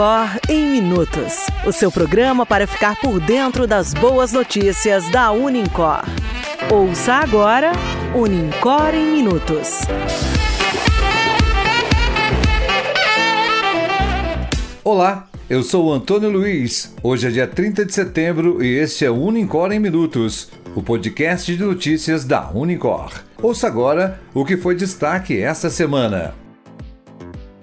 Unicor em Minutos o seu programa para ficar por dentro das boas notícias da Unicor. Ouça agora Unicor em Minutos. Olá, eu sou Antônio Luiz. Hoje é dia 30 de setembro e este é o Unicor em Minutos, o podcast de notícias da Unicor. Ouça agora o que foi destaque esta semana.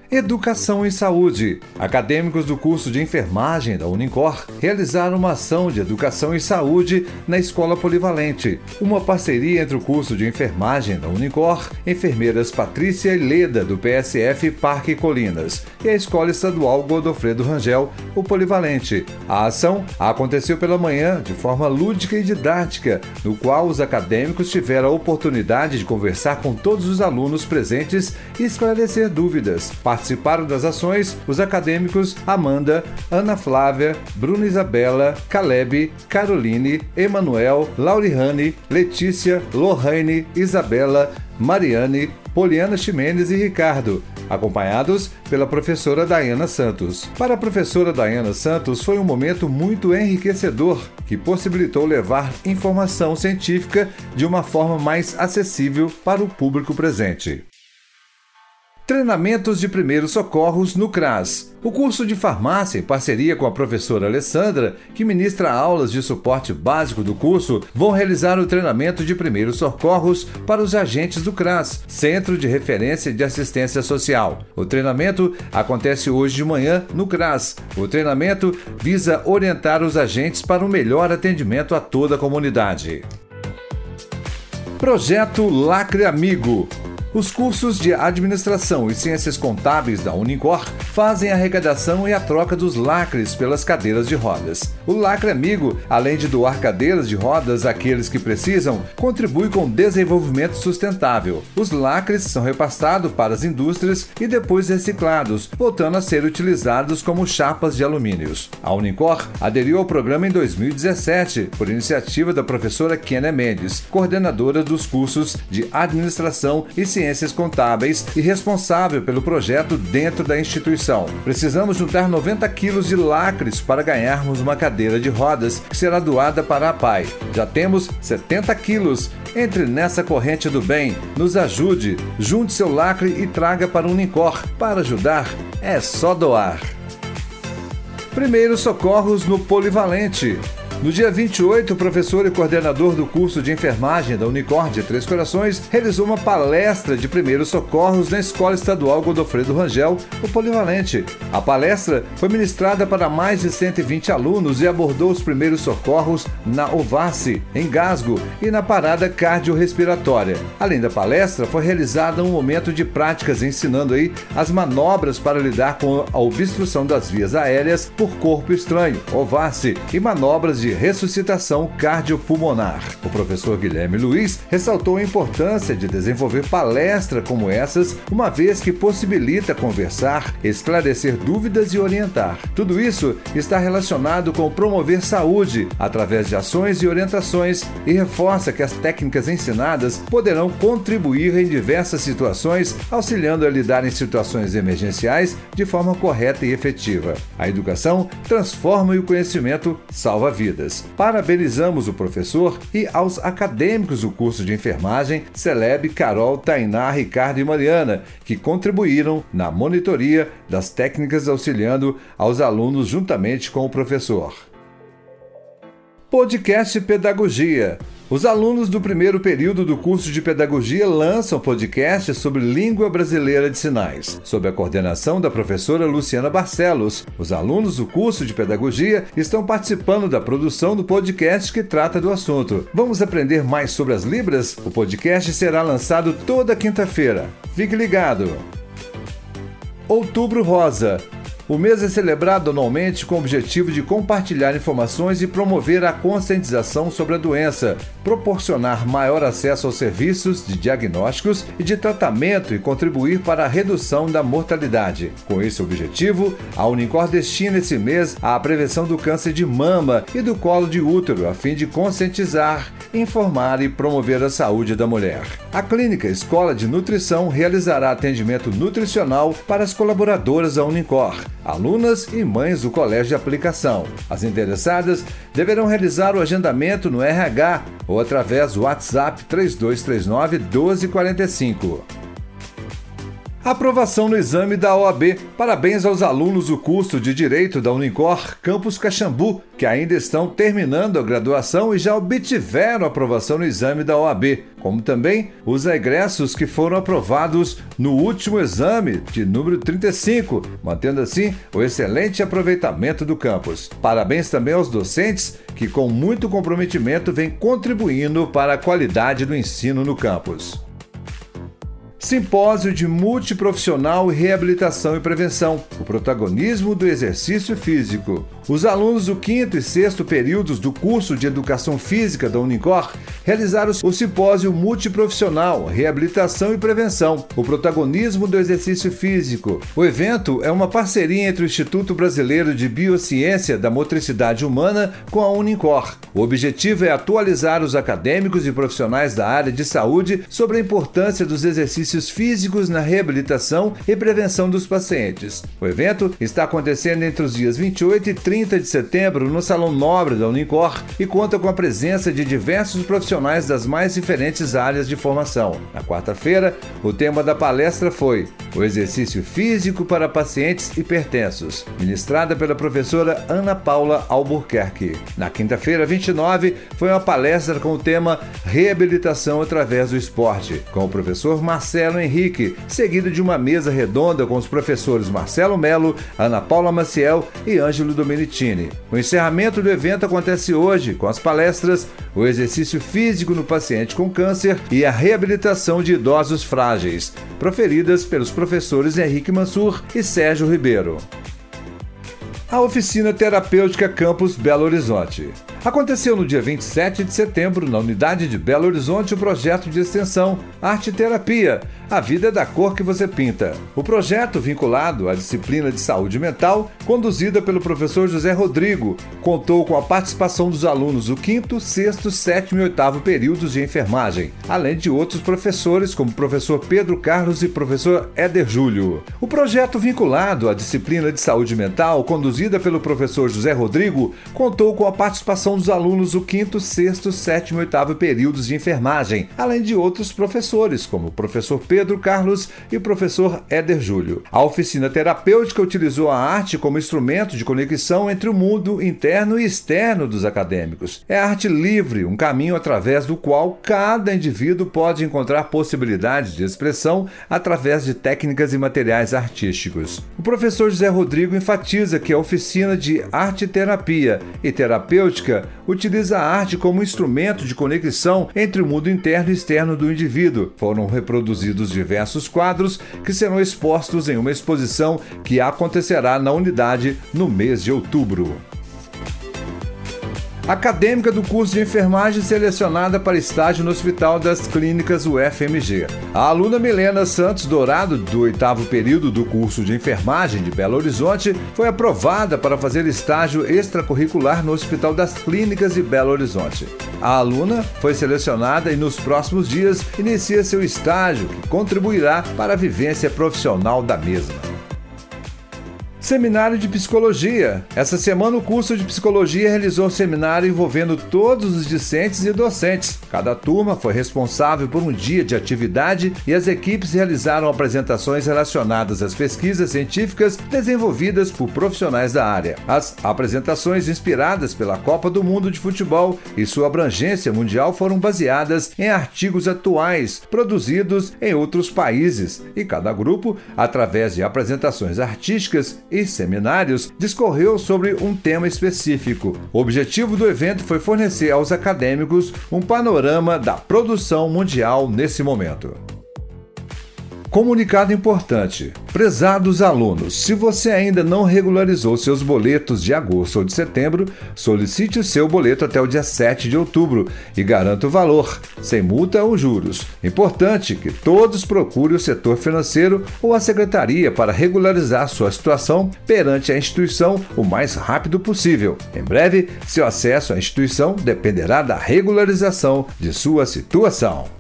Educação e Saúde. Acadêmicos do curso de enfermagem da Unicor realizaram uma ação de educação e saúde na Escola Polivalente, uma parceria entre o curso de enfermagem da Unicor, enfermeiras Patrícia e Leda do PSF Parque Colinas e a Escola Estadual Godofredo Rangel, o Polivalente. A ação aconteceu pela manhã de forma lúdica e didática, no qual os acadêmicos tiveram a oportunidade de conversar com todos os alunos presentes e esclarecer dúvidas Participaram das ações os acadêmicos Amanda, Ana Flávia, Bruna Isabela, Caleb, Caroline, Emanuel, Laurihane, Letícia, Lohane, Isabela, Mariane, Poliana Ximenes e Ricardo, acompanhados pela professora Dayana Santos. Para a professora Dayana Santos, foi um momento muito enriquecedor que possibilitou levar informação científica de uma forma mais acessível para o público presente. Treinamentos de primeiros socorros no CRAS. O curso de farmácia, em parceria com a professora Alessandra, que ministra aulas de suporte básico do curso, vão realizar o treinamento de primeiros socorros para os agentes do CRAS, Centro de Referência de Assistência Social. O treinamento acontece hoje de manhã no CRAS. O treinamento visa orientar os agentes para um melhor atendimento a toda a comunidade. Projeto Lacre Amigo. Os cursos de Administração e Ciências Contábeis da Unicor fazem a arrecadação e a troca dos lacres pelas cadeiras de rodas. O Lacre Amigo, além de doar cadeiras de rodas àqueles que precisam, contribui com o desenvolvimento sustentável. Os lacres são repassados para as indústrias e depois reciclados, voltando a ser utilizados como chapas de alumínios. A Unicor aderiu ao programa em 2017, por iniciativa da professora Kenia Mendes, coordenadora dos cursos de Administração e Ciências Contábeis e responsável pelo projeto dentro da instituição. Precisamos juntar 90 quilos de lacres para ganharmos uma cadeira de rodas que será doada para a PAI. Já temos 70 quilos. Entre nessa corrente do bem, nos ajude, junte seu lacre e traga para o Unicor. Para ajudar, é só doar. Primeiros socorros no Polivalente. No dia 28, o professor e coordenador do curso de enfermagem da Unicórdia Três Corações realizou uma palestra de primeiros socorros na Escola Estadual Godofredo Rangel, o Polivalente. A palestra foi ministrada para mais de 120 alunos e abordou os primeiros socorros na OVACE, engasgo e na parada cardiorrespiratória. Além da palestra, foi realizada um momento de práticas ensinando aí as manobras para lidar com a obstrução das vias aéreas por corpo estranho, OVACE, e manobras de de ressuscitação cardiopulmonar. O professor Guilherme Luiz ressaltou a importância de desenvolver palestras como essas, uma vez que possibilita conversar, esclarecer dúvidas e orientar. Tudo isso está relacionado com promover saúde através de ações e orientações e reforça que as técnicas ensinadas poderão contribuir em diversas situações, auxiliando a lidar em situações emergenciais de forma correta e efetiva. A educação transforma e o conhecimento salva vidas Parabenizamos o professor e aos acadêmicos do curso de enfermagem Celeb, Carol, Tainá, Ricardo e Mariana, que contribuíram na monitoria das técnicas auxiliando aos alunos juntamente com o professor. Podcast Pedagogia os alunos do primeiro período do curso de Pedagogia lançam podcast sobre língua brasileira de sinais, sob a coordenação da professora Luciana Barcelos. Os alunos do curso de Pedagogia estão participando da produção do podcast que trata do assunto. Vamos aprender mais sobre as Libras? O podcast será lançado toda quinta-feira. Fique ligado! Outubro Rosa o mês é celebrado anualmente com o objetivo de compartilhar informações e promover a conscientização sobre a doença, proporcionar maior acesso aos serviços de diagnósticos e de tratamento e contribuir para a redução da mortalidade. Com esse objetivo, a Unicor destina esse mês à prevenção do câncer de mama e do colo de útero, a fim de conscientizar, informar e promover a saúde da mulher. A Clínica Escola de Nutrição realizará atendimento nutricional para as colaboradoras da Unicor alunas e mães do colégio de aplicação. As interessadas deverão realizar o agendamento no RH ou através do WhatsApp 3239 1245. Aprovação no exame da OAB. Parabéns aos alunos do curso de Direito da Unicor Campus Caxambu, que ainda estão terminando a graduação e já obtiveram aprovação no exame da OAB, como também os egressos que foram aprovados no último exame, de número 35, mantendo assim o excelente aproveitamento do campus. Parabéns também aos docentes que, com muito comprometimento, vêm contribuindo para a qualidade do ensino no campus. Simpósio de Multiprofissional Reabilitação e Prevenção: O protagonismo do exercício físico. Os alunos do quinto e sexto períodos do curso de Educação Física da Unicor realizaram o simpósio multiprofissional Reabilitação e Prevenção: O protagonismo do exercício físico. O evento é uma parceria entre o Instituto Brasileiro de Biociência da Motricidade Humana com a Unicor. O objetivo é atualizar os acadêmicos e profissionais da área de saúde sobre a importância dos exercícios físicos na reabilitação e prevenção dos pacientes. O evento está acontecendo entre os dias 28 e 30 30 de setembro no Salão Nobre da Unicor e conta com a presença de diversos profissionais das mais diferentes áreas de formação. Na quarta-feira, o tema da palestra foi O exercício físico para pacientes hipertensos, ministrada pela professora Ana Paula Albuquerque. Na quinta-feira, 29, foi uma palestra com o tema Reabilitação através do esporte, com o professor Marcelo Henrique, seguido de uma mesa redonda com os professores Marcelo Melo, Ana Paula Maciel e Ângelo Domenici o encerramento do evento acontece hoje com as palestras, o exercício físico no paciente com câncer e a reabilitação de idosos frágeis, proferidas pelos professores Henrique Mansur e Sérgio Ribeiro. A oficina terapêutica Campus Belo Horizonte. Aconteceu no dia 27 de setembro, na unidade de Belo Horizonte, o projeto de extensão Arte Terapia, a vida é da cor que você pinta. O projeto, vinculado à disciplina de saúde mental, conduzida pelo professor José Rodrigo, contou com a participação dos alunos do 5, 6, 7 e 8 períodos de enfermagem, além de outros professores, como o professor Pedro Carlos e professor Éder Júlio. O projeto vinculado à disciplina de saúde mental, conduzida pelo professor José Rodrigo, contou com a participação dos alunos do 5, 6, 7 e 8 períodos de enfermagem, além de outros professores, como o professor Pedro Pedro Carlos e o professor Éder Júlio. A oficina terapêutica utilizou a arte como instrumento de conexão entre o mundo interno e externo dos acadêmicos. É arte livre, um caminho através do qual cada indivíduo pode encontrar possibilidades de expressão através de técnicas e materiais artísticos. O professor José Rodrigo enfatiza que a oficina de arte terapia e terapêutica utiliza a arte como instrumento de conexão entre o mundo interno e externo do indivíduo. Foram reproduzidos dos diversos quadros que serão expostos em uma exposição que acontecerá na unidade no mês de outubro acadêmica do curso de enfermagem selecionada para estágio no Hospital das Clínicas UFMG. A aluna Milena Santos Dourado, do oitavo período do curso de enfermagem de Belo Horizonte, foi aprovada para fazer estágio extracurricular no Hospital das Clínicas de Belo Horizonte. A aluna foi selecionada e nos próximos dias inicia seu estágio, que contribuirá para a vivência profissional da mesma. Seminário de Psicologia. Essa semana, o curso de Psicologia realizou um seminário envolvendo todos os discentes e docentes. Cada turma foi responsável por um dia de atividade e as equipes realizaram apresentações relacionadas às pesquisas científicas desenvolvidas por profissionais da área. As apresentações inspiradas pela Copa do Mundo de Futebol e sua abrangência mundial foram baseadas em artigos atuais produzidos em outros países e cada grupo, através de apresentações artísticas e seminários, discorreu sobre um tema específico. O objetivo do evento foi fornecer aos acadêmicos um panorama da produção mundial nesse momento. Comunicado importante. Prezados alunos, se você ainda não regularizou seus boletos de agosto ou de setembro, solicite o seu boleto até o dia 7 de outubro e garanta o valor, sem multa ou juros. Importante que todos procurem o setor financeiro ou a secretaria para regularizar sua situação perante a instituição o mais rápido possível. Em breve, seu acesso à instituição dependerá da regularização de sua situação.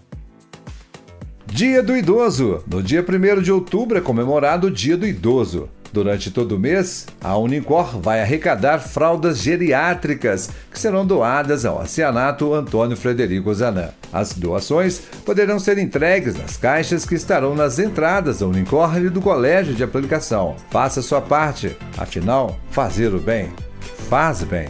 Dia do Idoso. No dia 1 de outubro é comemorado o Dia do Idoso. Durante todo o mês, a Unicor vai arrecadar fraldas geriátricas que serão doadas ao Oceanato Antônio Frederico Zanã. As doações poderão ser entregues nas caixas que estarão nas entradas da Unicor e do Colégio de Aplicação. Faça sua parte, afinal, fazer o bem faz bem.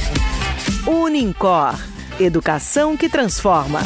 Unicor Educação que transforma.